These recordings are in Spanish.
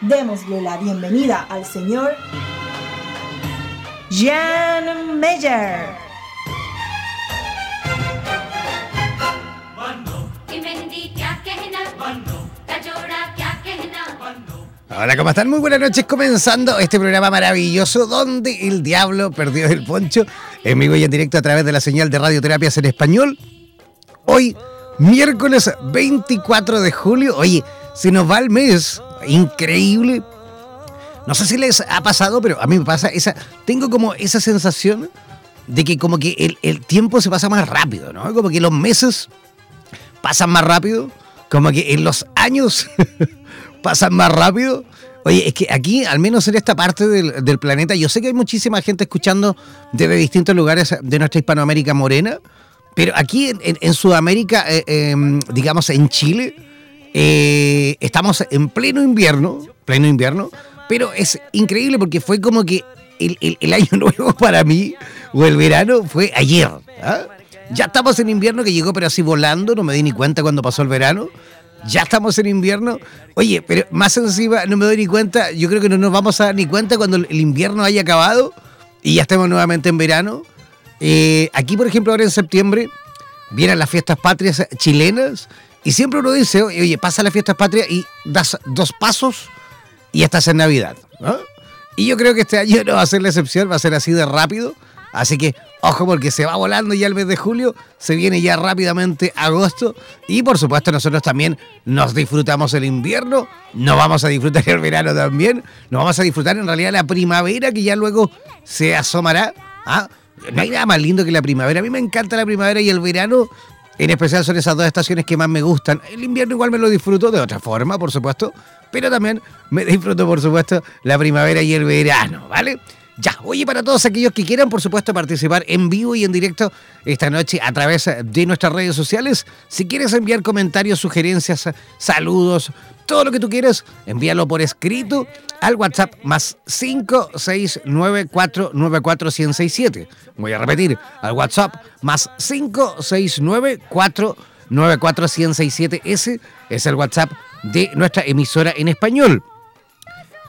Démosle la bienvenida al señor Jan Meyer. Hola, ¿cómo están? Muy buenas noches. Comenzando este programa maravilloso donde el diablo perdió el poncho en vivo y en directo a través de la señal de radioterapias en español. Hoy, miércoles 24 de julio. Oye, se nos va el mes. Increíble. No sé si les ha pasado, pero a mí me pasa esa. Tengo como esa sensación de que como que el, el tiempo se pasa más rápido, ¿no? Como que los meses pasan más rápido. Como que en los años pasan más rápido. Oye, es que aquí, al menos en esta parte del, planeta, yo sé que hay muchísima gente escuchando desde distintos lugares de nuestra Hispanoamérica morena, pero aquí en, Sudamérica, eh, em, digamos en Chile, eh, estamos en pleno invierno, pleno invierno, pero es increíble porque fue como que el, año nuevo para mí, o el verano, fue ayer. ¿ah? Ya estamos en invierno que llegó pero así volando, no me di ni cuenta cuando pasó el verano ya estamos en invierno. Oye, pero más encima no me doy ni cuenta, yo creo que no nos vamos a dar ni cuenta cuando el invierno haya acabado y ya estemos nuevamente en verano. Eh, aquí, por ejemplo, ahora en septiembre vienen las fiestas patrias chilenas y siempre uno dice, oye, pasa las fiestas patrias y das dos pasos y estás en Navidad. Y yo creo que este año no va a ser la excepción, va a ser así de rápido. Así que ojo porque se va volando ya el mes de julio, se viene ya rápidamente agosto y por supuesto nosotros también nos disfrutamos el invierno, nos vamos a disfrutar el verano también, nos vamos a disfrutar en realidad la primavera que ya luego se asomará. ¿ah? No hay nada más lindo que la primavera, a mí me encanta la primavera y el verano, en especial son esas dos estaciones que más me gustan. El invierno igual me lo disfruto de otra forma, por supuesto, pero también me disfruto por supuesto la primavera y el verano, ¿vale? Ya, oye, para todos aquellos que quieran, por supuesto, participar en vivo y en directo esta noche a través de nuestras redes sociales, si quieres enviar comentarios, sugerencias, saludos, todo lo que tú quieras, envíalo por escrito al WhatsApp más 569494167. Voy a repetir, al WhatsApp más 569494167. Ese es el WhatsApp de nuestra emisora en español.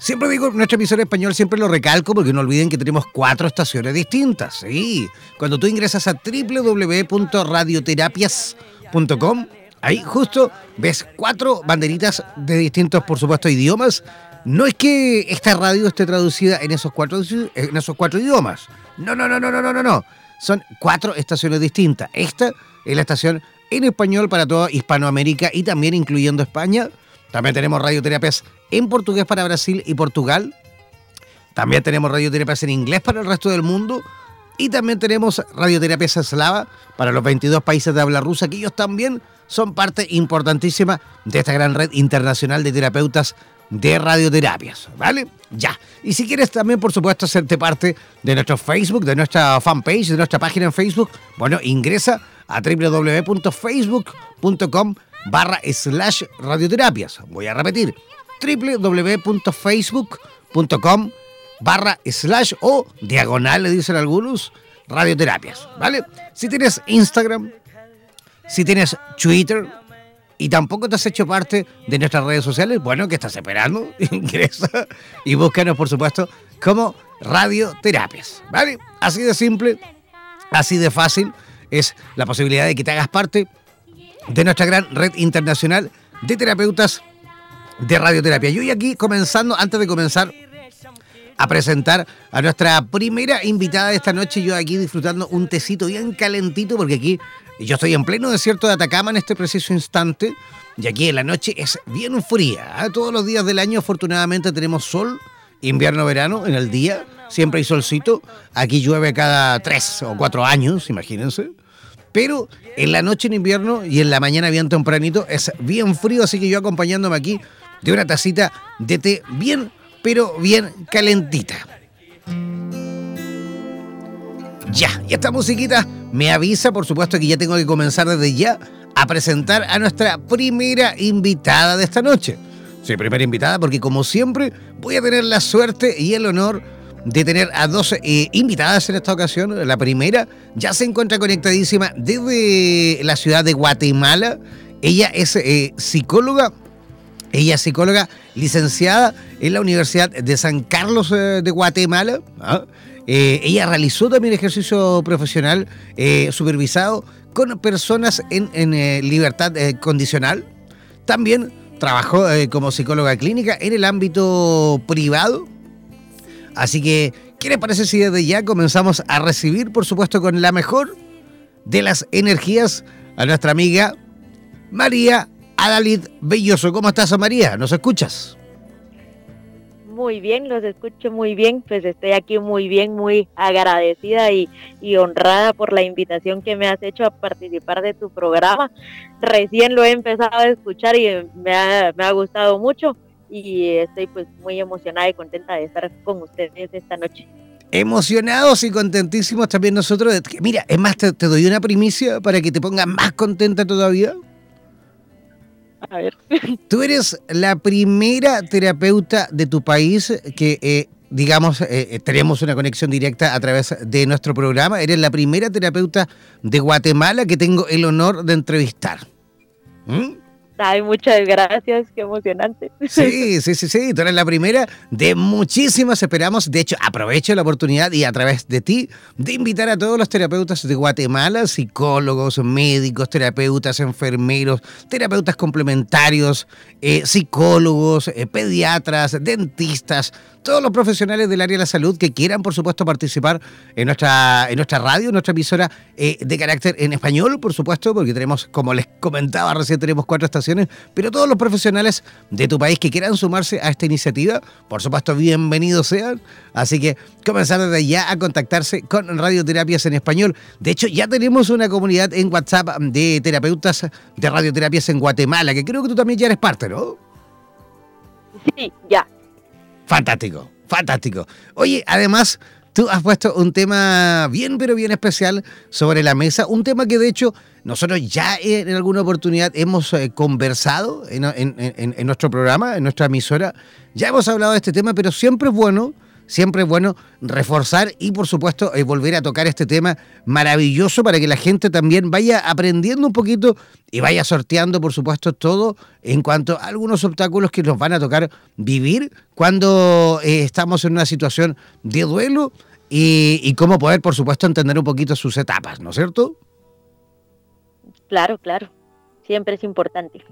Siempre digo, nuestra emisora español siempre lo recalco porque no olviden que tenemos cuatro estaciones distintas. Sí, cuando tú ingresas a www.radioterapias.com, ahí justo ves cuatro banderitas de distintos, por supuesto, idiomas. No es que esta radio esté traducida en esos cuatro, en esos cuatro idiomas. No, no, no, no, no, no, no. Son cuatro estaciones distintas. Esta es la estación en español para toda Hispanoamérica y también incluyendo España. También tenemos radioterapias en portugués para Brasil y Portugal. También tenemos radioterapias en inglés para el resto del mundo. Y también tenemos radioterapias eslava para los 22 países de habla rusa, que ellos también son parte importantísima de esta gran red internacional de terapeutas de radioterapias, ¿vale? Ya. Y si quieres también, por supuesto, hacerte parte de nuestro Facebook, de nuestra fanpage, de nuestra página en Facebook, bueno, ingresa a www.facebook.com barra slash radioterapias. Voy a repetir, www.facebook.com barra slash o diagonal, le dicen algunos, radioterapias, ¿vale? Si tienes Instagram, si tienes Twitter y tampoco te has hecho parte de nuestras redes sociales, bueno, ¿qué estás esperando? Ingresa y búscanos, por supuesto, como radioterapias, ¿vale? Así de simple, así de fácil es la posibilidad de que te hagas parte de nuestra gran red internacional de terapeutas de radioterapia. Y hoy aquí comenzando, antes de comenzar a presentar a nuestra primera invitada de esta noche, yo aquí disfrutando un tecito bien calentito, porque aquí yo estoy en pleno desierto de Atacama en este preciso instante, y aquí en la noche es bien fría. ¿eh? Todos los días del año afortunadamente tenemos sol, invierno-verano en el día, siempre hay solcito. Aquí llueve cada tres o cuatro años, imagínense. Pero en la noche en invierno y en la mañana bien tempranito es bien frío, así que yo acompañándome aquí de una tacita de té bien, pero bien calentita. Ya, y esta musiquita me avisa, por supuesto, que ya tengo que comenzar desde ya a presentar a nuestra primera invitada de esta noche. Sí, primera invitada porque como siempre voy a tener la suerte y el honor de tener a dos eh, invitadas en esta ocasión. La primera ya se encuentra conectadísima desde la ciudad de Guatemala. Ella es eh, psicóloga. Ella es psicóloga licenciada en la Universidad de San Carlos eh, de Guatemala. ¿ah? ella realizó también ejercicio profesional supervisado con personas en, en libertad condicional. También trabajó como psicóloga clínica en el ámbito privado Así que, ¿qué les parece si desde ya comenzamos a recibir, por supuesto, con la mejor de las energías a nuestra amiga María Adalid Belloso? ¿Cómo estás, María? ¿Nos escuchas? Muy bien, los escucho muy bien, pues estoy aquí muy bien, muy agradecida y, honrada por la invitación que me has hecho a participar de tu programa. Recién lo he empezado a escuchar y me ha, me ha gustado mucho y estoy pues muy emocionada y contenta de estar con ustedes esta noche. Emocionados y contentísimos también nosotros. Mira, es más, te, doy una primicia para que te pongas más contenta todavía. A ver. Tú eres la primera terapeuta de tu país que, eh, digamos, eh, eh, tenemos una conexión directa a través de nuestro programa. Eres la primera terapeuta de Guatemala que tengo el honor de entrevistar. ¿Mm? Ay, muchas gracias, qué emocionante. Sí, sí, sí, sí, tú eres la primera de muchísimas, esperamos. De hecho, aprovecho la oportunidad y a través de ti de invitar a todos los terapeutas de Guatemala, psicólogos, médicos, terapeutas, enfermeros, terapeutas complementarios, eh, psicólogos, eh, pediatras, dentistas, todos los profesionales del área de la salud que quieran, por supuesto, participar en nuestra, en nuestra radio, en nuestra emisora eh, de carácter en español, por supuesto, porque tenemos, como les comentaba recién, tenemos cuatro estaciones, pero todos los profesionales de tu país que quieran sumarse a esta iniciativa, por supuesto, bienvenidos sean. Así que comenzar desde ya a contactarse con Radioterapias en español. De hecho, ya tenemos una comunidad en WhatsApp de terapeutas de radioterapias en Guatemala, que creo que tú también ya eres parte, ¿no? Sí, ya. Fantástico, fantástico. Oye, además, tú has puesto un tema bien, pero bien especial sobre la mesa. Un tema que de hecho nosotros ya en alguna oportunidad hemos eh, conversado en, en, nuestro programa, en nuestra emisora. Ya hemos hablado de este tema, pero siempre es bueno siempre es bueno reforzar y por supuesto eh, volver a tocar este tema maravilloso para que la gente también vaya aprendiendo un poquito y vaya sorteando por supuesto todo en cuanto a algunos obstáculos que nos van a tocar vivir cuando eh, estamos en una situación de duelo y, y cómo poder por supuesto entender un poquito sus etapas, ¿no es cierto? Claro, claro, siempre es importante.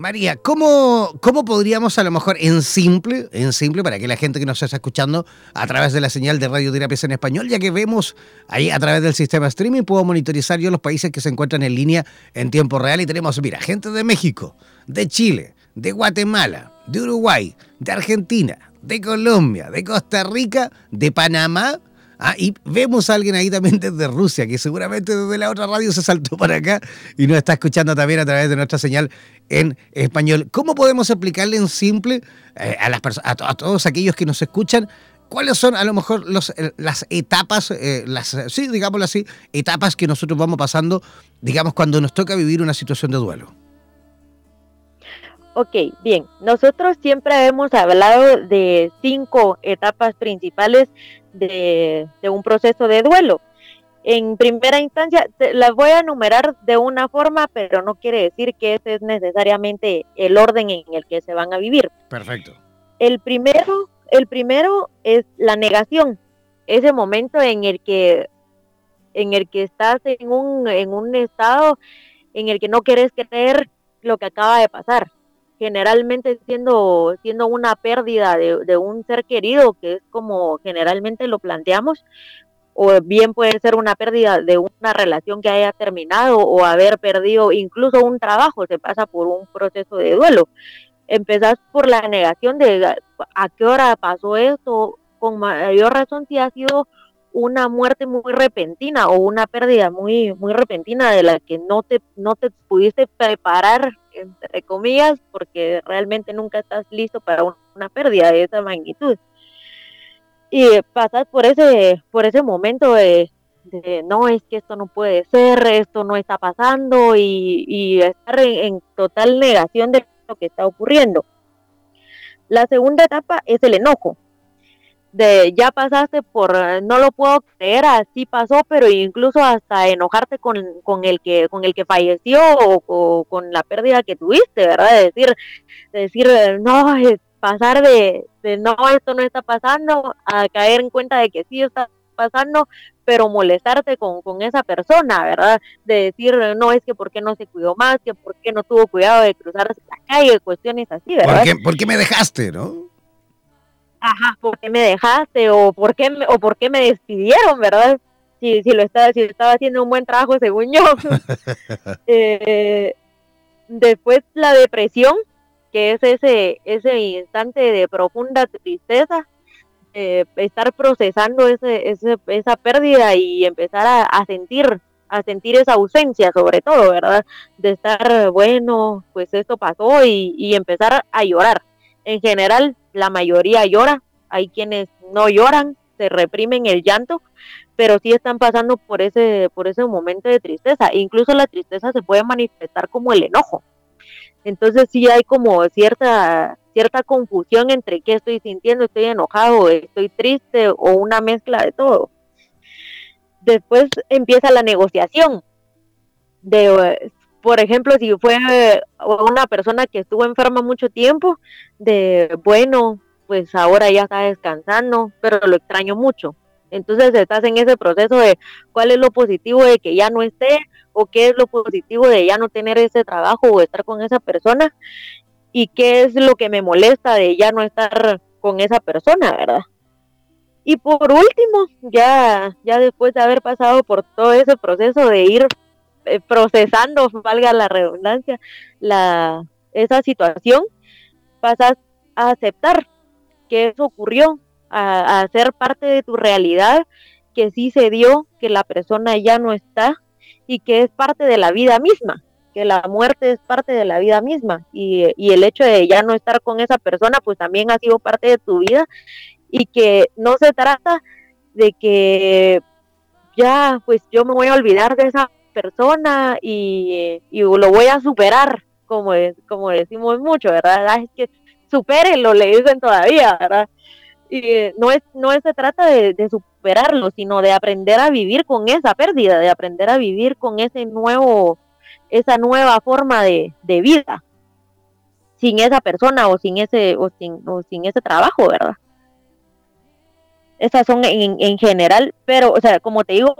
María, ¿cómo, ¿cómo podríamos a lo mejor en simple, en simple, para que la gente que nos está escuchando a través de la señal de radioterapias en español, ya que vemos ahí a través del sistema streaming, puedo monitorizar yo los países que se encuentran en línea en tiempo real y tenemos, mira, gente de México, de Chile, de Guatemala, de Uruguay, de Argentina, de Colombia, de Costa Rica, de Panamá, Ah, y vemos a alguien ahí también desde Rusia, que seguramente desde la otra radio se saltó para acá y nos está escuchando también a través de nuestra señal en español. ¿Cómo podemos explicarle en simple eh, a, las a, a, todos aquellos que nos escuchan cuáles son a lo mejor los, eh, las etapas, eh, las, sí, digámoslo así, etapas que nosotros vamos pasando, digamos, cuando nos toca vivir una situación de duelo? Ok, bien. Nosotros siempre hemos hablado de cinco etapas principales de, un proceso de duelo. En primera instancia, las voy a enumerar de una forma, pero no quiere decir que ese es necesariamente el orden en el que se van a vivir. Perfecto. El primero, el primero es la negación, ese momento en el que, en el que estás en un, en un estado en el que no quieres creer lo que acaba de pasar generalmente siendo, siendo una pérdida de, un ser querido, que es como generalmente lo planteamos, o bien puede ser una pérdida de una relación que haya terminado o haber perdido incluso un trabajo, se pasa por un proceso de duelo. Empezás por la negación de a qué hora pasó esto, con mayor razón si ha sido una muerte muy repentina o una pérdida muy muy repentina de la que no te no te pudiste preparar entre comillas porque realmente nunca estás listo para una pérdida de esa magnitud. Y pasas por ese por ese momento de, no es que esto no puede ser esto no está pasando y, estar en total negación de lo que está ocurriendo. La segunda etapa es el enojo de ya pasaste por eh, no lo puedo creer así pasó pero incluso hasta enojarte con, el que con el que falleció o, con la pérdida que tuviste verdad de decir decir no pasar de, no esto no está pasando a caer en cuenta de que sí está pasando pero molestarte con, esa persona verdad de decir no es que por qué no se cuidó más que por qué no tuvo cuidado de cruzar la calle cuestiones así verdad ¿Por qué me dejaste no ajá, ¿por qué me dejaste? O ¿por qué me, o por qué me despidieron, verdad? Si, si, lo estaba, si estaba haciendo un buen trabajo, según yo. Eh, después la depresión, que es ese, ese instante de profunda tristeza, eh, estar procesando ese, ese, esa pérdida y empezar a, sentir a sentir esa ausencia sobre todo, ¿verdad? De estar, bueno, pues esto pasó y, y empezar a llorar. En general, la mayoría llora, hay quienes no lloran, se reprimen el llanto, pero sí están pasando por ese, por ese momento de tristeza. Incluso la tristeza se puede manifestar como el enojo. Entonces sí hay como cierta, cierta confusión entre qué estoy sintiendo, estoy enojado, estoy triste o una mezcla de todo. Después empieza la negociación de por ejemplo, si fue una persona que estuvo enferma mucho tiempo, de bueno, pues ahora ya está descansando, pero lo extraño mucho. Entonces estás en ese proceso de cuál es lo positivo de que ya no esté o qué es lo positivo de ya no tener ese trabajo o estar con esa persona y qué es lo que me molesta de ya no estar con esa persona, ¿verdad? Y por último, ya, ya después de haber pasado por todo ese proceso de ir eh, procesando, valga la redundancia, la, esa situación, pasas a aceptar que eso ocurrió, a, a ser parte de tu realidad, que sí se dio, que la persona ya no está y que es parte de la vida misma, que la muerte es parte de la vida misma. Y, y, el hecho de ya no estar con esa persona pues también ha sido parte de tu vida y que no se trata de que ya pues yo me voy a olvidar de esa persona y, lo voy a superar, como, como decimos mucho, ¿verdad? es que supérenlo, le dicen todavía, ¿verdad? Y no es, no se trata de, superarlo, sino de aprender a vivir con esa pérdida, de aprender a vivir con ese nuevo, esa nueva forma de, de vida, sin esa persona o sin ese, o sin, o sin ese trabajo, ¿verdad? Esas son en, en, general, pero, o sea, como te digo,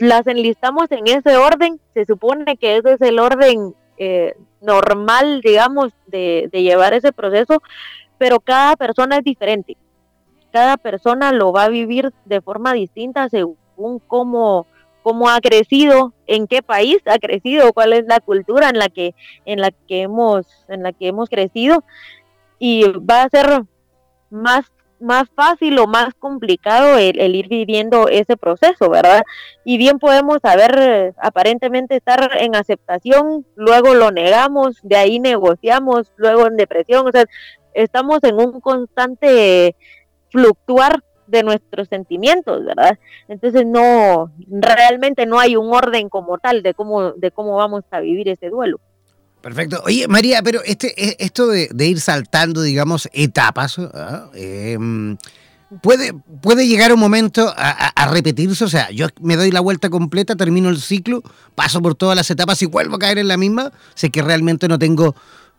las enlistamos en ese orden. Se supone que ese es el orden eh, normal, digamos, de, de llevar ese proceso, pero cada persona es diferente. Cada persona lo va a vivir de forma distinta según cómo, cómo ha crecido, en qué país ha crecido, cuál es la cultura en la que, en la que hemos, en la que hemos crecido. Y va a ser más más fácil o más complicado el, ir viviendo ese proceso, ¿verdad? Y bien podemos saber, aparentemente estar en aceptación, luego lo negamos, de ahí negociamos, luego en depresión, o sea, estamos en un constante fluctuar de nuestros sentimientos, ¿verdad? Entonces no, realmente no hay un orden como tal de cómo, de cómo vamos a vivir ese duelo. Perfecto. Oye, María, pero este, e, esto de, ir saltando, digamos, etapas, ¿ah? em, ¿puede, ¿puede llegar un momento a, repetirse? O sea, yo me doy la vuelta completa, termino el ciclo, paso por todas las etapas y vuelvo a caer en la misma. Sé que realmente no tengo,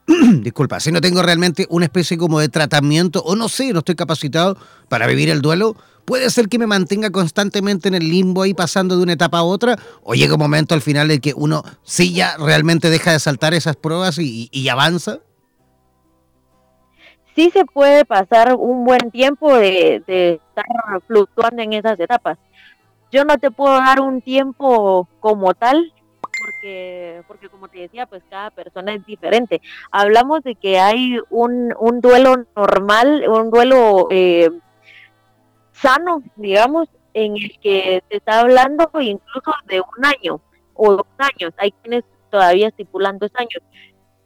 disculpa, si no tengo realmente una especie como de tratamiento, o no sé, no estoy capacitado para vivir el duelo, puede ser que me mantenga constantemente en el limbo ahí pasando de una etapa a otra, o llega un momento al final en que uno sí ya realmente deja de saltar esas pruebas y, avanza. Sí se puede pasar un buen tiempo de, estar fluctuando en esas etapas. Yo no te puedo dar un tiempo como tal, porque, porque como te decía, pues cada persona es diferente. Hablamos de que hay un, un duelo normal, un duelo eh, sano, digamos, en el que se está hablando incluso de un año o dos años. Hay quienes todavía estipulan dos años.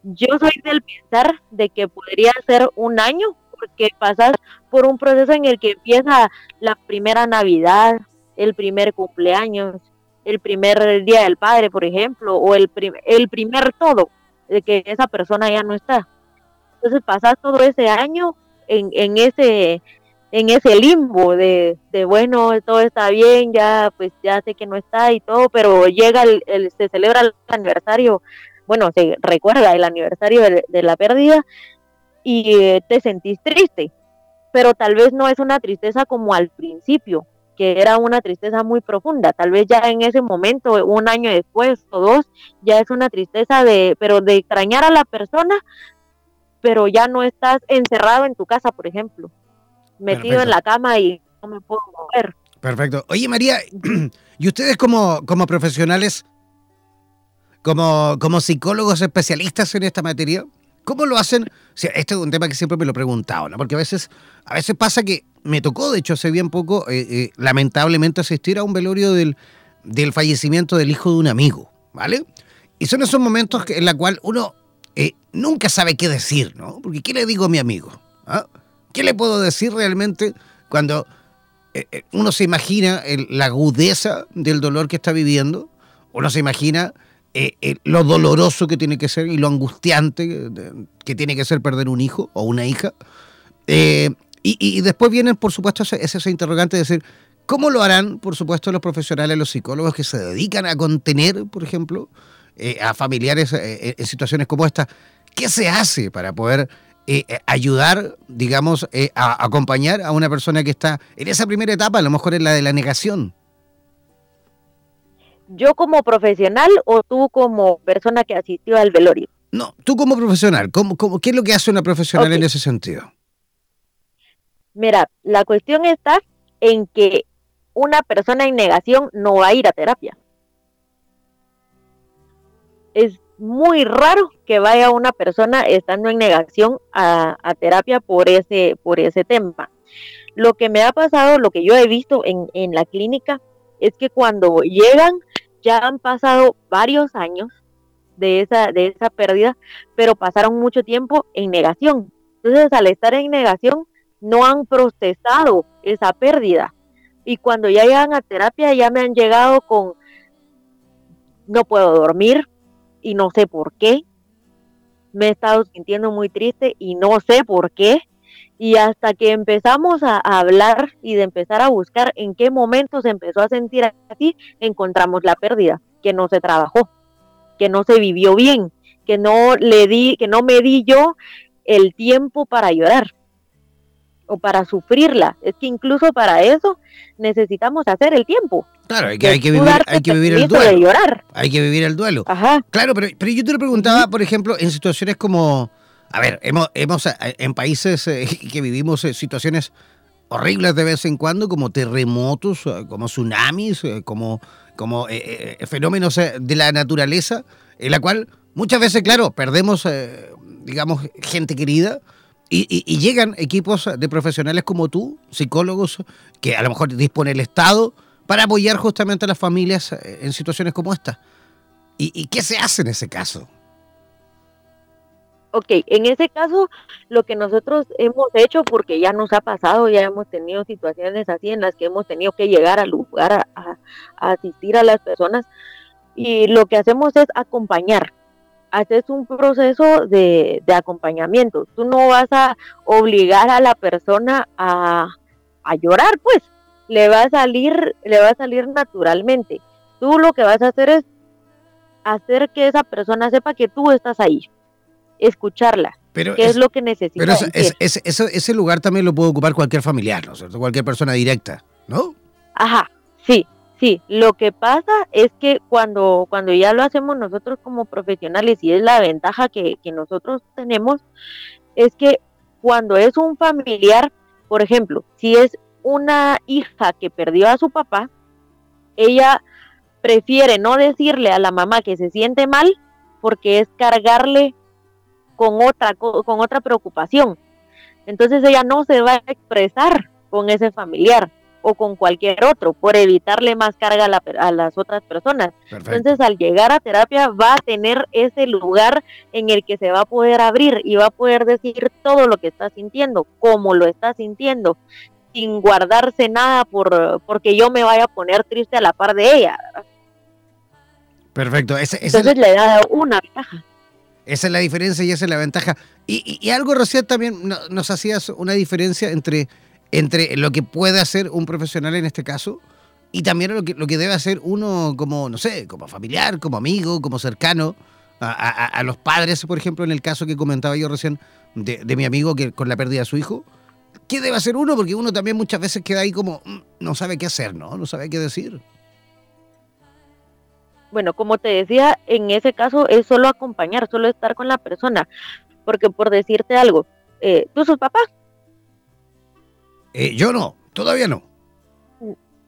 Yo soy del pensar de que podría ser un año, porque pasas por un proceso en el que empieza la primera Navidad, el primer cumpleaños, el primer Día del Padre, por ejemplo, o el, el primer todo, de que esa persona ya no está. Entonces pasas todo ese año en, en ese en ese limbo de, de, bueno, todo está bien, ya pues ya sé que no está y todo, pero llega, el, se celebra el aniversario, bueno, se recuerda el aniversario de, la pérdida y eh, te sentís triste, pero tal vez no es una tristeza como al principio, que era una tristeza muy profunda, tal vez ya en ese momento, un año después o dos, ya es una tristeza de, pero de extrañar a la persona, pero ya no estás encerrado en tu casa, por ejemplo metido en la cama y no me puedo mover. Perfecto. Oye, María, ¿y ustedes como, como profesionales, como, como psicólogos especialistas en esta materia, cómo lo hacen? este es un tema que siempre me lo he preguntado, ¿no? Porque a veces, a veces pasa que me tocó, de hecho, hace bien poco, eh, eh, lamentablemente asistir a un velorio del, del fallecimiento del hijo de un amigo, ¿vale? Y son esos momentos en los cuales uno eh, nunca sabe qué decir, ¿no? Porque ¿qué le digo a mi amigo? ¿Ah? ¿Qué le puedo decir realmente cuando eh, eh, uno se imagina la agudeza del dolor que está viviendo? Uno se imagina eh, lo doloroso que tiene que ser y lo angustiante que tiene que ser perder un hijo o una hija. Y, después vienen, por supuesto, ese, ese interrogante de decir, ¿cómo lo harán, por supuesto, los profesionales, los psicólogos que se dedican a contener, por ejemplo, a familiares en situaciones como esta? ¿Qué se hace para poder eh, eh, ayudar, digamos, eh, a acompañar a una persona que está en esa primera etapa, a lo mejor en la de la negación? ¿Yo como profesional o tú como persona que asistió al velorio? No, tú como profesional, ¿cómo, cómo, qué es lo que hace una profesional en ese sentido? Mira, la cuestión está en que una persona en negación no va a ir a terapia. Es muy raro que vaya una persona estando en negación a, terapia por ese, por ese tema. Lo que me ha pasado, lo que yo he visto en, en la clínica, es que cuando llegan ya han pasado varios años de esa, de esa pérdida, pero pasaron mucho tiempo en negación. Entonces, al estar en negación, no han procesado esa pérdida. Y cuando ya llegan a terapia, ya me han llegado con, no puedo dormir, y no sé por qué. Me he estado sintiendo muy triste y no sé por qué. Y hasta que empezamos a, hablar y de empezar a buscar en qué momento se empezó a sentir así, encontramos la pérdida, que no se trabajó, que no se vivió bien, que no le di, que no me di yo el tiempo para llorar. O para sufrirla. Es que incluso para eso necesitamos hacer el tiempo. Claro, hay que, hay que vivir, hay que vivir el duelo. De llorar. Hay que vivir el duelo. Ajá. Claro, pero, pero yo te lo preguntaba, por ejemplo, en situaciones como, a ver, hemos, hemos eh, en países eh, que vivimos eh, situaciones horribles de vez en cuando, como terremotos, como tsunamis, como, como fenómenos de la naturaleza, en la cual muchas veces, claro, perdemos, digamos, gente querida, y, llegan equipos de profesionales como tú, psicólogos, que a lo mejor dispone el Estado para apoyar justamente a las familias eh, en situaciones como esta. ¿Y, qué se hace en ese caso? Ok, en ese caso lo que nosotros hemos hecho, porque ya nos ha pasado, ya hemos tenido situaciones así en las que hemos tenido que llegar al lugar a asistir a las personas, y lo que hacemos es acompañar, haces un proceso de, acompañamiento. Tú no vas a obligar a la persona a, llorar, pues le va a salir, le va a salir naturalmente. Tú lo que vas a hacer es hacer que esa persona sepa que tú estás ahí, escucharla. Pero ¿Qué es, lo que necesita? Pero ese lugar también lo puede ocupar cualquier familiar, ¿no es cierto? Cualquier persona directa, ¿no? Ajá, sí. Sí, lo que pasa es que cuando, cuando ya lo hacemos nosotros como profesionales, y es la ventaja que, nosotros tenemos, es que cuando es un familiar, por ejemplo, si es una hija que perdió a su papá, ella prefiere no decirle a la mamá que se siente mal porque es cargarle con otra, con otra preocupación. Entonces ella no se va a expresar con ese familiar o con cualquier otro por evitarle más carga a, las otras personas. Entonces, al llegar a terapia va a tener ese lugar en el que se va a poder abrir y va a poder decir todo lo que está sintiendo, cómo lo está sintiendo, sin guardarse nada por porque yo me vaya a poner triste a la par de ella. Perfecto. Entonces le da una ventaja. Esa es la diferencia y esa es la ventaja. Y, algo recién también nos hacías una diferencia entre entre lo que puede hacer un profesional en este caso y también lo que, lo que debe hacer uno como, no sé, como familiar, como amigo, como cercano a, los padres, por ejemplo, en el caso que comentaba yo recién de, mi amigo que con la pérdida de su hijo. ¿Qué debe hacer uno? Porque uno también muchas veces queda ahí como, mm, no sabe qué hacer, ¿no? No sabe qué decir. Bueno, como te decía, en ese caso es solo acompañar, solo estar con la persona. Porque por decirte algo, eh, tú sos papá, eh, yo no, todavía no.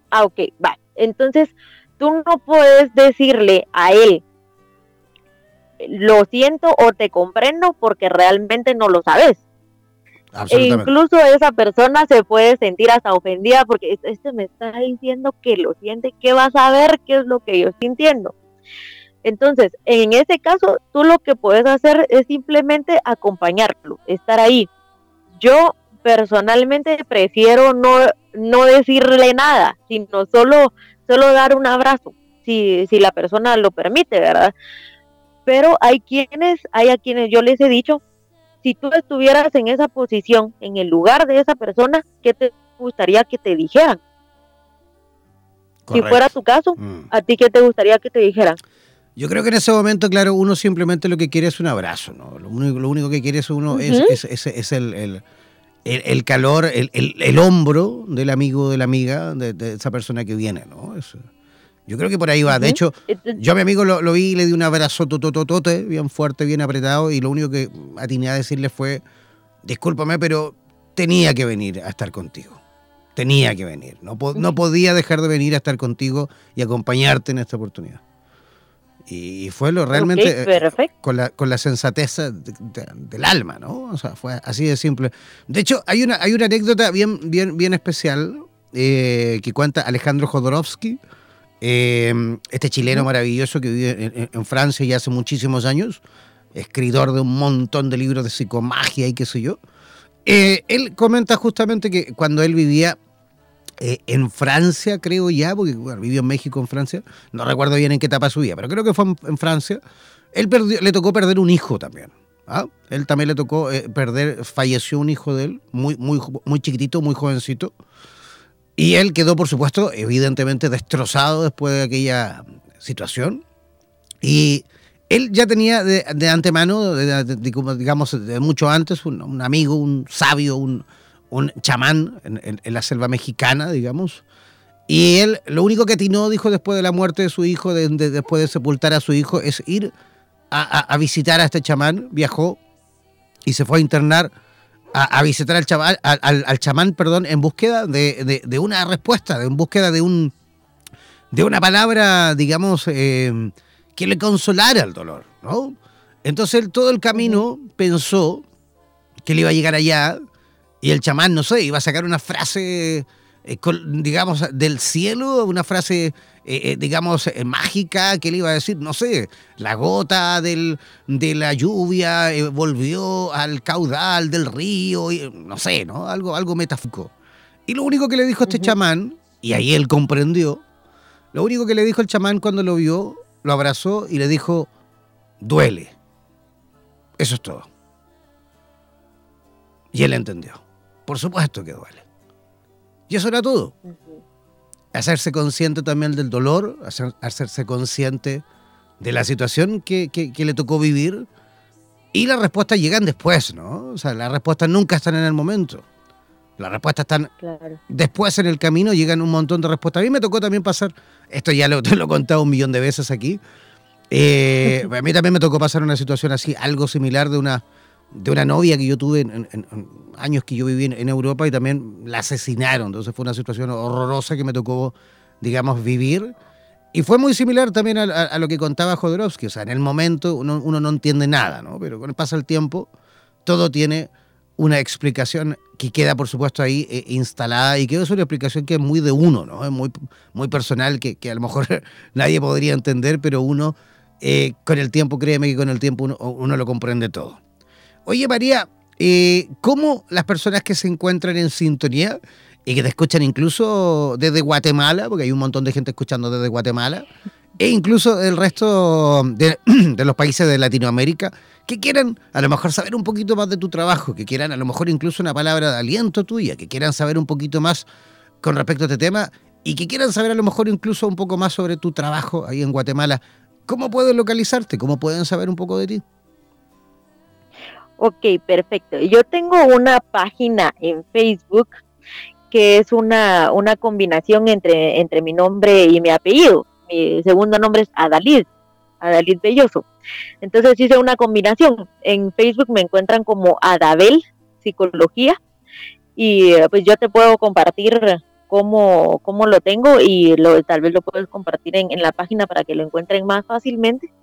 Ah, ok, va. Entonces, tú no puedes decirle a él, lo siento o te comprendo porque realmente no lo sabes. E incluso esa persona se puede sentir hasta ofendida porque este me está diciendo que lo siente, que va a saber qué es lo que yo estoy sintiendo. Entonces, en ese caso, tú lo que puedes hacer es simplemente acompañarlo, estar ahí. Yo personalmente prefiero no, no decirle nada, sino solo, solo dar un abrazo, si, si la persona lo permite, ¿verdad? Pero hay quienes, hay a quienes yo les he dicho, si tú estuvieras en esa posición, en el lugar de esa persona, ¿qué te gustaría que te dijeran? Si fuera tu caso, mm. ¿a ti qué te gustaría que te dijeran? Yo creo que en ese momento, claro, uno simplemente lo que quiere es un abrazo, ¿no? Lo único, lo único que quiere es uno es, es, es, el, el, calor, el, el, hombro del amigo de la amiga de, esa persona que viene, ¿no? yo creo que por ahí va. De hecho, yo a mi amigo lo, vi y le di un abrazo totototote, bien fuerte, bien apretado, y lo único que atiné a decirle fue, discúlpame, pero tenía que venir a estar contigo. Tenía que venir. No, no podía dejar de venir a estar contigo y acompañarte en esta oportunidad. Y fue lo realmente eh, con, la, con la sensatez del alma, ¿no? O sea, fue así de simple. De hecho, hay una, hay una anécdota bien, bien, bien especial eh, que cuenta Alejandro Jodorowsky, em, este chileno maravilloso que vive en, Francia ya hace muchísimos años, escritor de un montón de libros de psicomagia y qué sé yo. Eh, él comenta justamente que cuando él vivía eh, en Francia, creo ya, porque vivió en México, en Francia, no recuerdo bien en qué etapa su vida, pero creo que fue en, Francia, él le tocó perder un hijo también. ¿ah? Él también le tocó eh, perder, falleció un hijo de él, muy, muy, muy chiquitito, muy jovencito, y él quedó, por supuesto, evidentemente destrozado después de aquella situación, y él ya tenía de, antemano, digamos, de mucho antes, un, amigo, un sabio, un, un chamán en, la selva mexicana, digamos. Y él, lo único que atinó, dijo, después de la muerte de su hijo, después de sepultar a su hijo, es ir a, visitar a este chamán. Viajó y se fue a internar a, visitar al, chaval, al, chamán perdón, en búsqueda de, una respuesta, en búsqueda de, un, de una palabra, digamos, eh, que le consolara el dolor. Entonces él todo el camino pensó que le iba a llegar allá y el chamán, no sé, iba a sacar una frase, eh, digamos, del cielo, una frase, eh, eh, digamos, mágica que le iba a decir, no sé, la gota del, de la lluvia volvió al caudal del río, y, no sé, ¿no? Algo, algo metafísico. Y lo único que le dijo este chamán, y ahí él comprendió, lo único que le dijo el chamán cuando lo vio, lo abrazó y le dijo, duele. Eso es todo. Y él entendió. Por supuesto que duele. Y eso era todo. Hacerse consciente también del dolor, hacerse consciente de la situación que, le tocó vivir. Y las respuestas llegan después, ¿no? O sea, las respuestas nunca están en el momento. Las respuestas están después en el camino, llegan un montón de respuestas. A mí me tocó también pasar, esto ya lo, te lo he contado un millón de veces aquí, eh, a mí también me tocó pasar una situación así, algo similar de una, de una novia que yo tuve en, años que yo viví en, Europa y también la asesinaron. Entonces fue una situación horrorosa que me tocó, digamos, vivir. Y fue muy similar también a, lo que contaba Jodorowsky. O sea, en el momento uno, no entiende nada, ¿no? Pero con el tiempo, todo tiene una explicación que queda, por supuesto, ahí eh, instalada y que es una explicación que es muy de uno, ¿no? Es muy, muy personal, que, que a lo mejor nadie podría entender, pero uno, eh, con el tiempo, créeme que con el tiempo uno, uno lo comprende todo. Oye, María, eh, ¿cómo las personas que se encuentran en sintonía y que te escuchan incluso desde Guatemala, porque hay un montón de gente escuchando desde Guatemala, e incluso del resto de, los países de Latinoamérica, que quieran a lo mejor saber un poquito más de tu trabajo, que quieran a lo mejor incluso una palabra de aliento tuya, que quieran saber un poquito más con respecto a este tema y que quieran saber a lo mejor incluso un poco más sobre tu trabajo ahí en Guatemala, ¿cómo pueden localizarte? ¿Cómo pueden saber un poco de ti? Ok, perfecto. Yo tengo una página en Facebook que es una, una combinación entre, entre mi nombre y mi apellido. Mi segundo nombre es Adalid, Adalid Belloso. Entonces hice una combinación. En Facebook me encuentran como Adabel Psicología y eh, pues yo te puedo compartir cómo, cómo lo tengo y lo, tal vez lo puedes compartir en, en la página para que lo encuentren más fácilmente.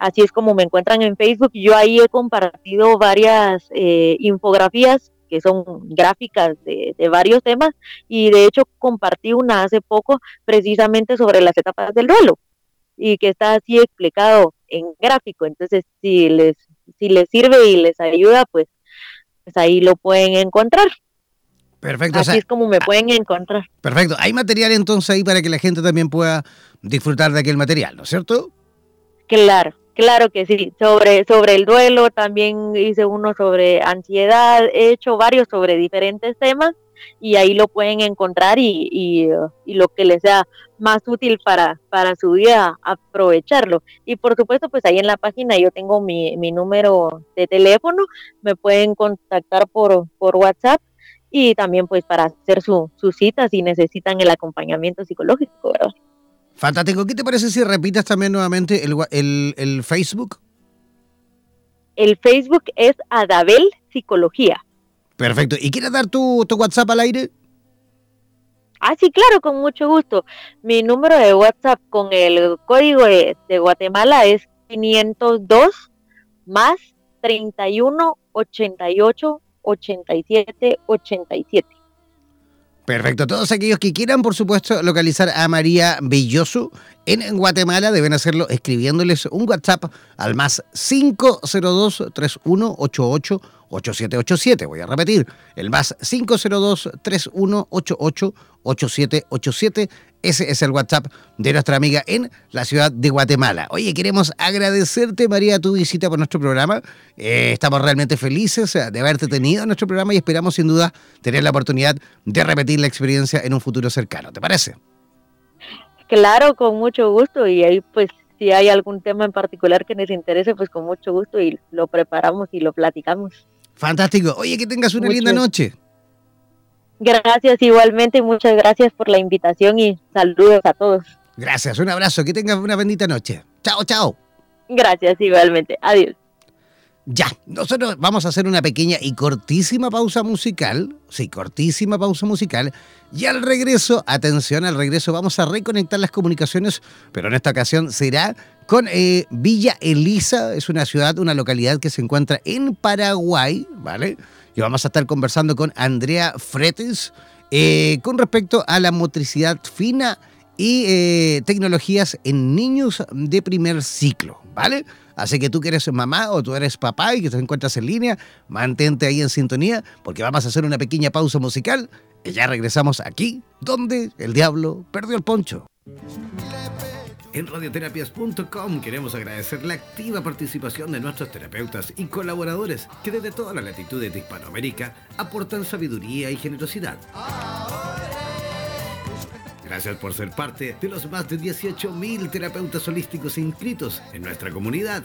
Así es como me encuentran en Facebook. Yo ahí he compartido varias eh, infografías que son gráficas de, varios temas y de hecho compartí una hace poco precisamente sobre las etapas del duelo y que está así explicado en gráfico. Entonces, si les, si les sirve y les ayuda, pues, pues ahí lo pueden encontrar. Perfecto. Así es como me pueden encontrar. Perfecto. Hay material entonces ahí para que la gente también pueda disfrutar de aquel material, ¿no es cierto? Claro, Claro que sí, sobre, sobre el duelo también hice uno sobre ansiedad, he hecho varios sobre diferentes temas y ahí lo pueden encontrar y, y, lo que les sea más útil para, para su vida, aprovecharlo. Y por supuesto, pues ahí en la página yo tengo mi, mi número de teléfono, me pueden contactar por, por WhatsApp y también pues para hacer su, su cita si necesitan el acompañamiento psicológico, ¿verdad? Fantástico. ¿Qué te parece si repitas también nuevamente el, Facebook? El Facebook es Adabel Psicología. Perfecto. ¿Y quieres dar tu, WhatsApp al aire? Ah, sí, claro, con mucho gusto. Mi número de WhatsApp con el código de, de Guatemala es 502 más 31 88 87 87. Perfecto. Todos aquellos que quieran, por supuesto, localizar a María Belloso en Guatemala deben hacerlo escribiéndoles un WhatsApp al más 502 3188 8787. Voy a repetir, el más 502 3188 8787 ese es el WhatsApp de nuestra amiga en la ciudad de Guatemala. Oye, queremos agradecerte, María, tu visita por nuestro programa. Eh, estamos realmente felices de haberte tenido en nuestro programa y esperamos sin duda tener la oportunidad de repetir la experiencia en un futuro cercano. ¿Te parece? Claro, con mucho gusto. Y ahí, pues, si hay algún tema en particular que nos interese, pues con mucho gusto y lo preparamos y lo platicamos. Fantástico. Oye, que tengas una linda noche. Gracias igualmente, muchas gracias por la invitación y saludos a todos. Gracias, un abrazo, que tengas una bendita noche. Chao, chao. Gracias igualmente, adiós. Ya, nosotros vamos a hacer una pequeña y cortísima pausa musical, sí, cortísima pausa musical, y al regreso, atención, al regreso vamos a reconectar las comunicaciones, pero en esta ocasión será con eh, Villa Elisa, es una ciudad, una localidad que se encuentra en Paraguay, ¿vale? Y vamos a estar conversando con Andrea Fretes eh, con respecto a la motricidad fina y eh, tecnologías en niños de primer ciclo, ¿vale? Así que tú que eres mamá o tú eres papá y que te encuentras en línea, mantente ahí en sintonía porque vamos a hacer una pequeña pausa musical y ya regresamos aquí donde el diablo perdió el poncho. En radioterapias.com queremos agradecer la activa participación de nuestros terapeutas y colaboradores que desde todas las latitudes de Hispanoamérica aportan sabiduría y generosidad. Gracias por ser parte de los más de 18.000 terapeutas holísticos inscritos en nuestra comunidad.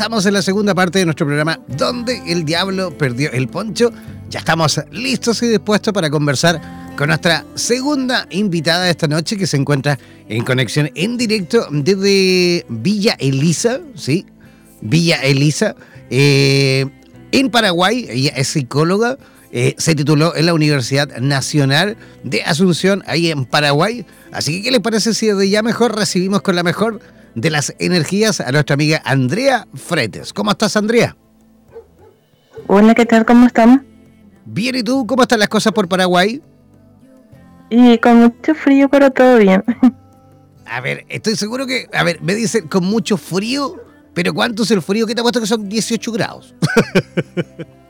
Estamos en la segunda parte de nuestro programa donde el diablo perdió el poncho. Ya estamos listos y dispuestos para conversar con nuestra segunda invitada de esta noche que se encuentra en conexión en directo desde Villa Elisa, ¿sí? Villa Elisa, eh, en Paraguay. Ella es psicóloga. Eh, se tituló en la Universidad Nacional de Asunción, ahí en Paraguay. Así que, ¿qué les parece si desde ya mejor recibimos con la mejor de las energías a nuestra amiga Andrea Fretes. ¿Cómo estás, Andrea? Hola, ¿qué tal? ¿Cómo estamos? Bien, ¿y tú? ¿Cómo están las cosas por Paraguay? Y con mucho frío, pero todo bien. A ver, estoy seguro que, a ver, me dicen con mucho frío, pero ¿cuánto es el frío? ¿Qué te ha puesto que son 18 grados?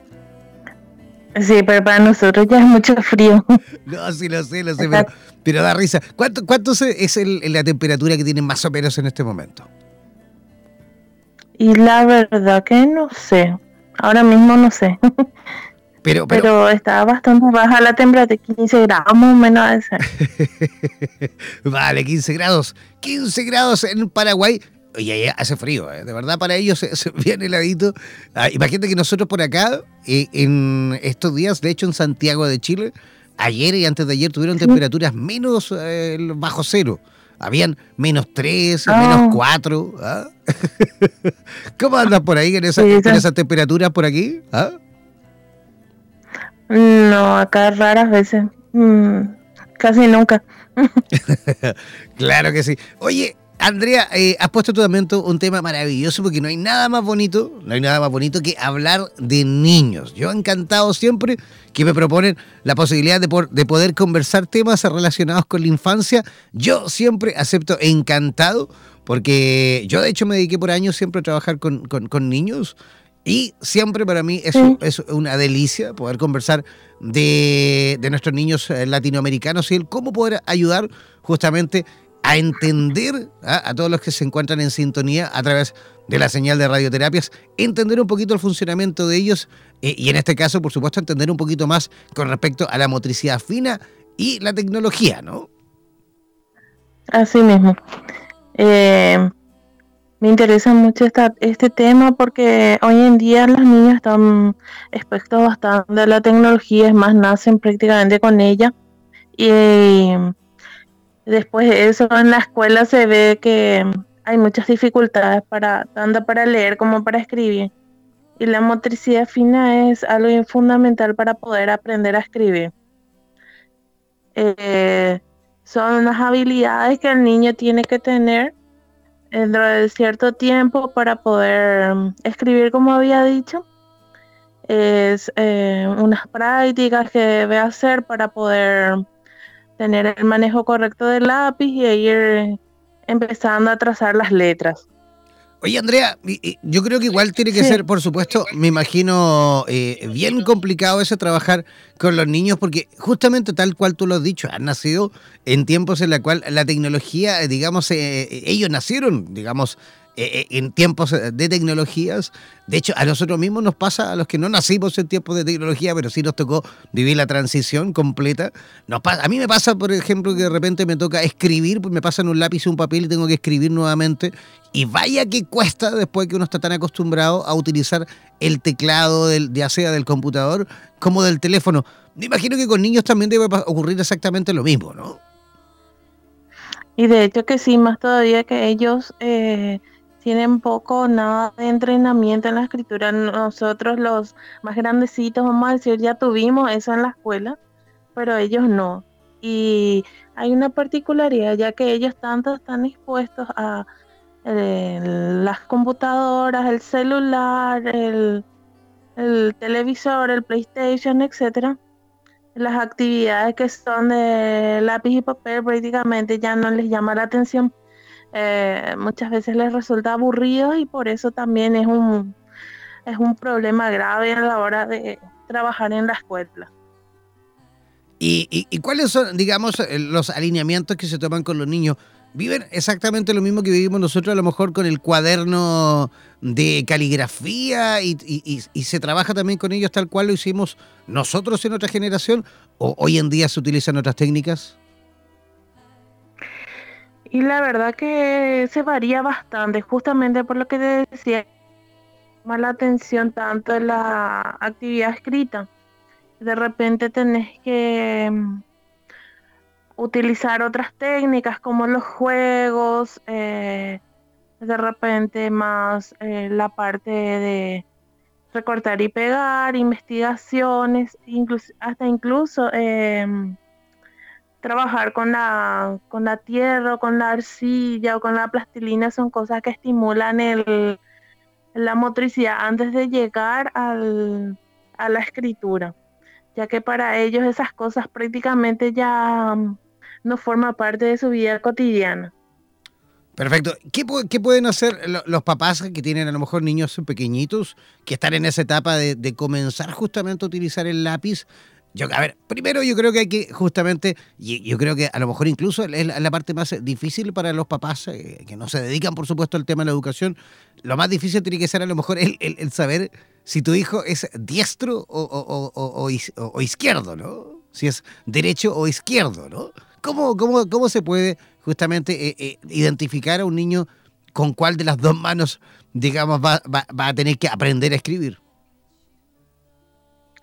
Sí, pero para nosotros ya es mucho frío. No, sí, lo sé, lo sé, pero, pero da risa. ¿Cuánto, cuánto es el, la temperatura que tienen más o menos en este momento? Y la verdad que no sé. Ahora mismo no sé. Pero, pero, está bastante baja la temperatura, 15 grados más o menos. vale, 15 grados. 15 grados en Paraguay. Oye, hace frío, ¿eh? de verdad para ellos es bien heladito. Ah, imagínate que nosotros por acá, eh, en estos días, de hecho en Santiago de Chile, ayer y antes de ayer tuvieron temperaturas menos eh, bajo cero. Habían menos 3, menos 4. ¿ah? ¿Cómo andas por ahí en, esa, sí, con esas temperaturas por aquí? ¿Ah? No, acá raras veces. Mm, casi nunca. claro que sí. Oye, Andrea, eh, has puesto tu también un tema maravilloso porque no hay nada más bonito, no hay nada más bonito que hablar de niños. Yo he encantado siempre que me proponen la posibilidad de, de poder conversar temas relacionados con la infancia. Yo siempre acepto encantado porque yo de hecho me dediqué por años siempre a trabajar con, con, niños y siempre para mí es, es, una delicia poder conversar de, de nuestros niños eh, latinoamericanos y el cómo poder ayudar justamente a entender ¿ah? a todos los que se encuentran en sintonía a través de la señal de radioterapias, entender un poquito el funcionamiento de ellos eh, y en este caso, por supuesto, entender un poquito más con respecto a la motricidad fina y la tecnología, ¿no? Así mismo. Eh, me interesa mucho esta, este tema porque hoy en día los niños están expuestos bastante a la tecnología, es más, nacen prácticamente con ella. Y Después de eso en la escuela se ve que hay muchas dificultades para tanto para leer como para escribir. Y la motricidad fina es algo fundamental para poder aprender a escribir. Eh, son unas habilidades que el niño tiene que tener dentro de cierto tiempo para poder mm, escribir, como había dicho. Es eh, unas prácticas que debe hacer para poder tener el manejo correcto del lápiz y ir empezando a trazar las letras. Oye, Andrea, yo creo que igual tiene que ser, por supuesto, me imagino, eh, bien complicado ese trabajar con los niños, porque justamente tal cual tú lo has dicho, han nacido en tiempos en los cuales la tecnología, digamos, eh, ellos nacieron, digamos, eh, eh, en tiempos eh, de tecnologías. De hecho, a nosotros mismos nos pasa, a los que no nacimos en tiempos de tecnología, pero sí nos tocó vivir la transición completa. Nos pasa, a mí me pasa, por ejemplo, que de repente me toca escribir, pues me pasan un lápiz y un papel y tengo que escribir nuevamente. Y vaya que cuesta después que uno está tan acostumbrado a utilizar el teclado, del, ya sea del computador como del teléfono. Me imagino que con niños también debe ocurrir exactamente lo mismo, ¿no? Y de hecho que sí, más todavía que ellos tienen poco o nada de entrenamiento en la escritura. Nosotros los más grandecitos, vamos a decir, ya tuvimos eso en la escuela, pero ellos no. Y hay una particularidad, ya que ellos tanto están expuestos a eh, las computadoras, el celular, el, el televisor, el PlayStation, etcétera. Las actividades que son de lápiz y papel prácticamente ya no les llama la atención eh, muchas veces les resulta aburrido y por eso también es un, es un problema grave a la hora de trabajar en la escuela. ¿Y, y, cuáles son, digamos, eh, los alineamientos que se toman con los niños? ¿Viven exactamente lo mismo que vivimos nosotros a lo mejor con el cuaderno de caligrafía y, y, se trabaja también con ellos tal cual lo hicimos nosotros en otra generación? ¿O hoy en día se utilizan otras técnicas? Y la verdad que se varía bastante, justamente por lo que te decía, la atención tanto en la actividad escrita. De repente tenés que mm, utilizar otras técnicas como los juegos, eh, de repente más eh, la parte de recortar y pegar, investigaciones, incluso, hasta incluso em, trabajar con la, con la tierra, con la arcilla o con la plastilina son cosas que estimulan el, la motricidad antes de llegar al, a la escritura, ya que para ellos esas cosas prácticamente ya mm, no forman parte de su vida cotidiana. Perfecto. ¿Qué, pueden hacer los papás que tienen a lo mejor niños pequeñitos que están en esa etapa de, de comenzar justamente a utilizar el lápiz yo, a ver, primero yo creo que hay que justamente, y yo creo que a lo mejor incluso es la, parte más difícil para los papás eh, que no se dedican, por supuesto, al tema de la educación. Lo más difícil tiene que ser a lo mejor el, saber si tu hijo es diestro o, o, o, izquierdo, ¿no? Si es derecho o izquierdo, ¿no? ¿Cómo, cómo, cómo se puede justamente eh, eh, identificar a un niño con cuál de las dos manos, digamos, va, va, va a tener que aprender a escribir?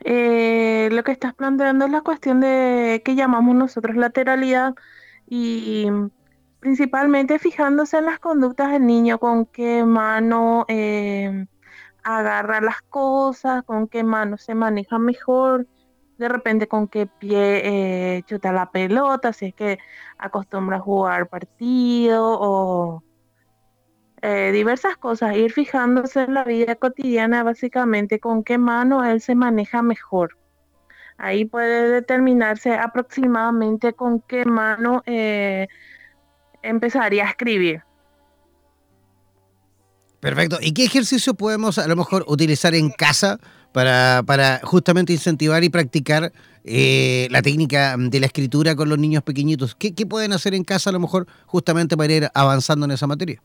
Eh, lo que estás planteando es la cuestión de que llamamos nosotros lateralidad y principalmente fijándose en las conductas del niño, con qué mano eh, agarra las cosas, con qué mano se maneja mejor, de repente con qué pie eh, chuta la pelota, si es que acostumbra a jugar partido o eh, diversas cosas, ir fijándose en la vida cotidiana básicamente con qué mano él se maneja mejor. Ahí puede determinarse aproximadamente con qué mano eh, empezaría a escribir. Perfecto. ¿Y qué ejercicio podemos a lo mejor utilizar en casa para, para justamente incentivar y practicar eh, la técnica de la escritura con los niños pequeñitos? ¿Qué, ¿Qué pueden hacer en casa a lo mejor justamente para ir avanzando en esa materia?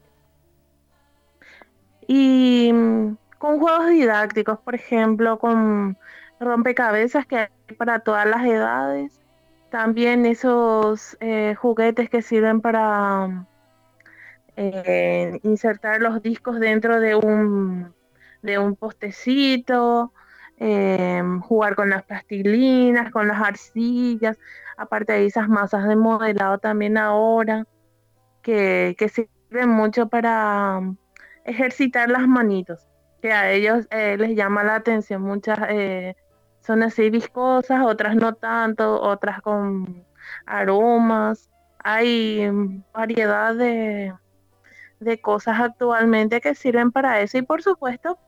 Y mm, con juegos didácticos, por ejemplo, con rompecabezas que hay para todas las edades. También esos eh, juguetes que sirven para eh, insertar los discos dentro de un, de un postecito, em, jugar con las plastilinas, con las arcillas, aparte de esas masas de modelado también ahora, que, que mucho para ejercitar las manitos, que a ellos eh, les llama la atención. Muchas eh, son así viscosas, otras no tanto, otras con aromas. Hay variedad de, de cosas actualmente que sirven para eso y por supuesto,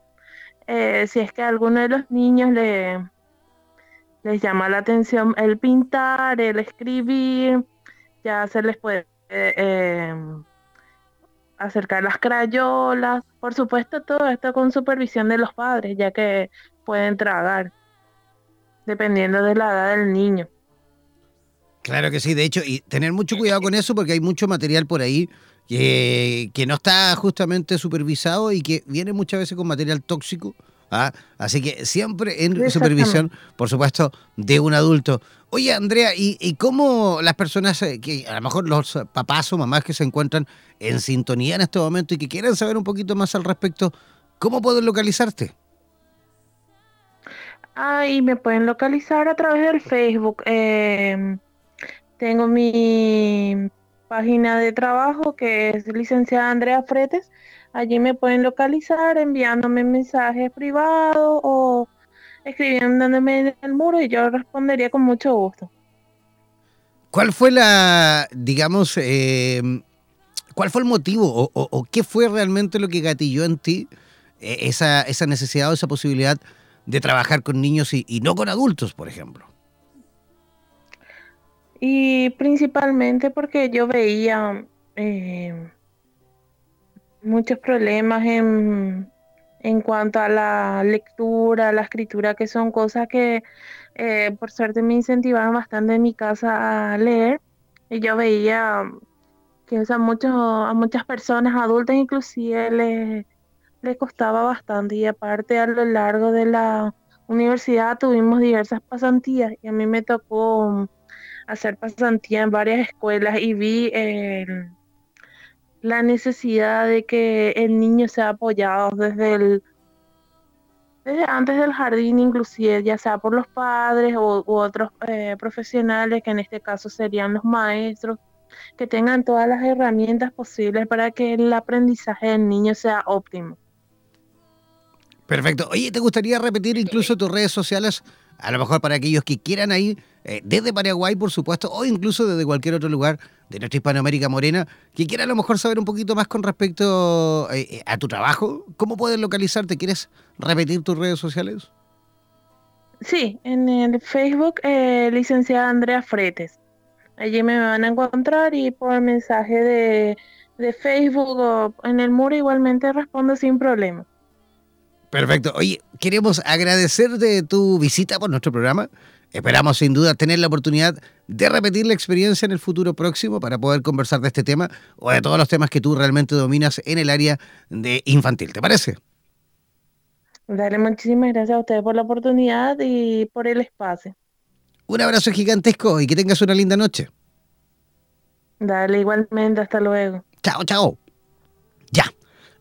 eh, si es que a alguno de los niños le, les llama la atención el pintar, el escribir, ya se les puede em, acercar las crayolas, por supuesto todo esto con supervisión de los padres, ya que pueden tragar, dependiendo de la edad del niño. Claro que sí, de hecho, y tener mucho cuidado con eso porque hay mucho material por ahí que, que no está justamente supervisado y que viene muchas veces con material tóxico. ¿Ah? Así que siempre en supervisión, por supuesto, de un adulto. Oye, Andrea, ¿y, cómo las personas, eh, que a lo mejor los papás o mamás que se encuentran en sintonía en este momento y que quieran saber un poquito más al respecto, cómo pueden localizarte? Ahí me pueden localizar a través del Facebook. Em, tengo mi página de trabajo que es licenciada Andrea Fretes. Allí me pueden localizar enviándome mensajes privados o escribiéndome en el muro y yo respondería con mucho gusto. ¿Cuál fue la, digamos, em, cuál fue el motivo o, qué fue realmente lo que gatilló en ti eh, esa, esa necesidad o esa posibilidad de trabajar con niños y no con adultos, por ejemplo? Y principalmente porque yo veía eh, muchos problemas en, en cuanto a la lectura, la escritura, que son cosas que eh, por suerte me incentivaban bastante en mi casa a leer. Y yo veía que a, muchas personas adultas inclusive les, les costaba bastante. Y aparte a lo largo de la universidad tuvimos diversas pasantías y a mí me tocó hacer pasantía en varias escuelas y vi la necesidad de que el niño sea apoyado desde el desde antes del jardín inclusive, ya sea por los padres u otros eh, profesionales, que en este caso serían los maestros, que tengan todas las herramientas posibles para que el aprendizaje del niño sea óptimo. Perfecto. Oye, ¿te gustaría repetir incluso tus redes sociales a lo mejor para aquellos que quieran ir eh, desde Paraguay, por supuesto, o incluso desde cualquier otro lugar de nuestra Hispanoamérica morena, que quieran a lo mejor saber un poquito más con respecto eh, eh, a tu trabajo, ¿cómo pueden localizarte? ¿Quieres repetir tus redes sociales? Sí, en el Facebook, licenciada Andrea Fretes. Allí me van a encontrar y por mensaje de, de Facebook o en el muro igualmente respondo sin problema. Perfecto. Oye, queremos agradecer de tu visita por nuestro programa. Esperamos sin duda tener la oportunidad de repetir la experiencia en el futuro próximo para poder conversar de este tema o de todos los temas que tú realmente dominas en el área de infantil. ¿Te parece? Dale, muchísimas gracias a ustedes por la oportunidad y por el espacio. Un abrazo gigantesco y que tengas una linda noche. Dale, igualmente, hasta luego. Chao, chao. Ya.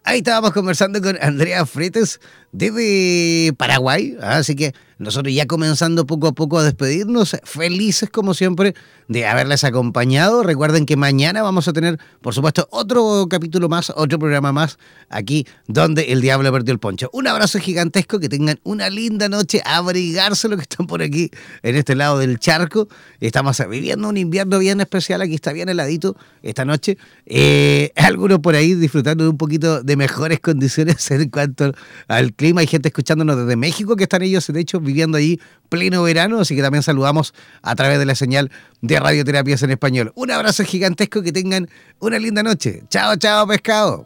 Ahí estábamos conversando con Andrea Fretes desde Paraguay, así que nosotros ya comenzando poco a poco a despedirnos, felices como siempre de haberles acompañado. Recuerden que mañana vamos a tener, por supuesto, otro capítulo más, otro programa más aquí donde el diablo perdió el poncho. Un abrazo gigantesco, que tengan una linda noche, abrigarse lo que están por aquí en este lado del charco. Estamos viviendo un invierno bien especial, aquí está bien heladito esta noche. Eh, algunos por ahí disfrutando de un poquito de mejores condiciones en cuanto al clima. Hay gente escuchándonos desde México que están ellos, de hecho, viviendo ahí pleno verano, así que también saludamos a través de la señal de Radioterapias en Español. Un abrazo gigantesco, que tengan una linda noche. Chao, chao, pescado.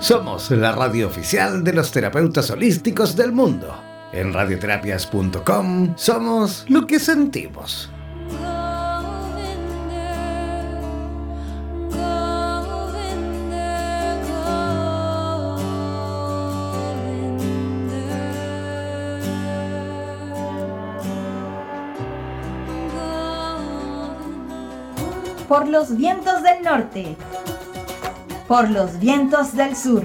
Somos la radio oficial de los terapeutas holísticos del mundo. En radioterapias.com somos lo que sentimos. Por los vientos del norte. Por los vientos del sur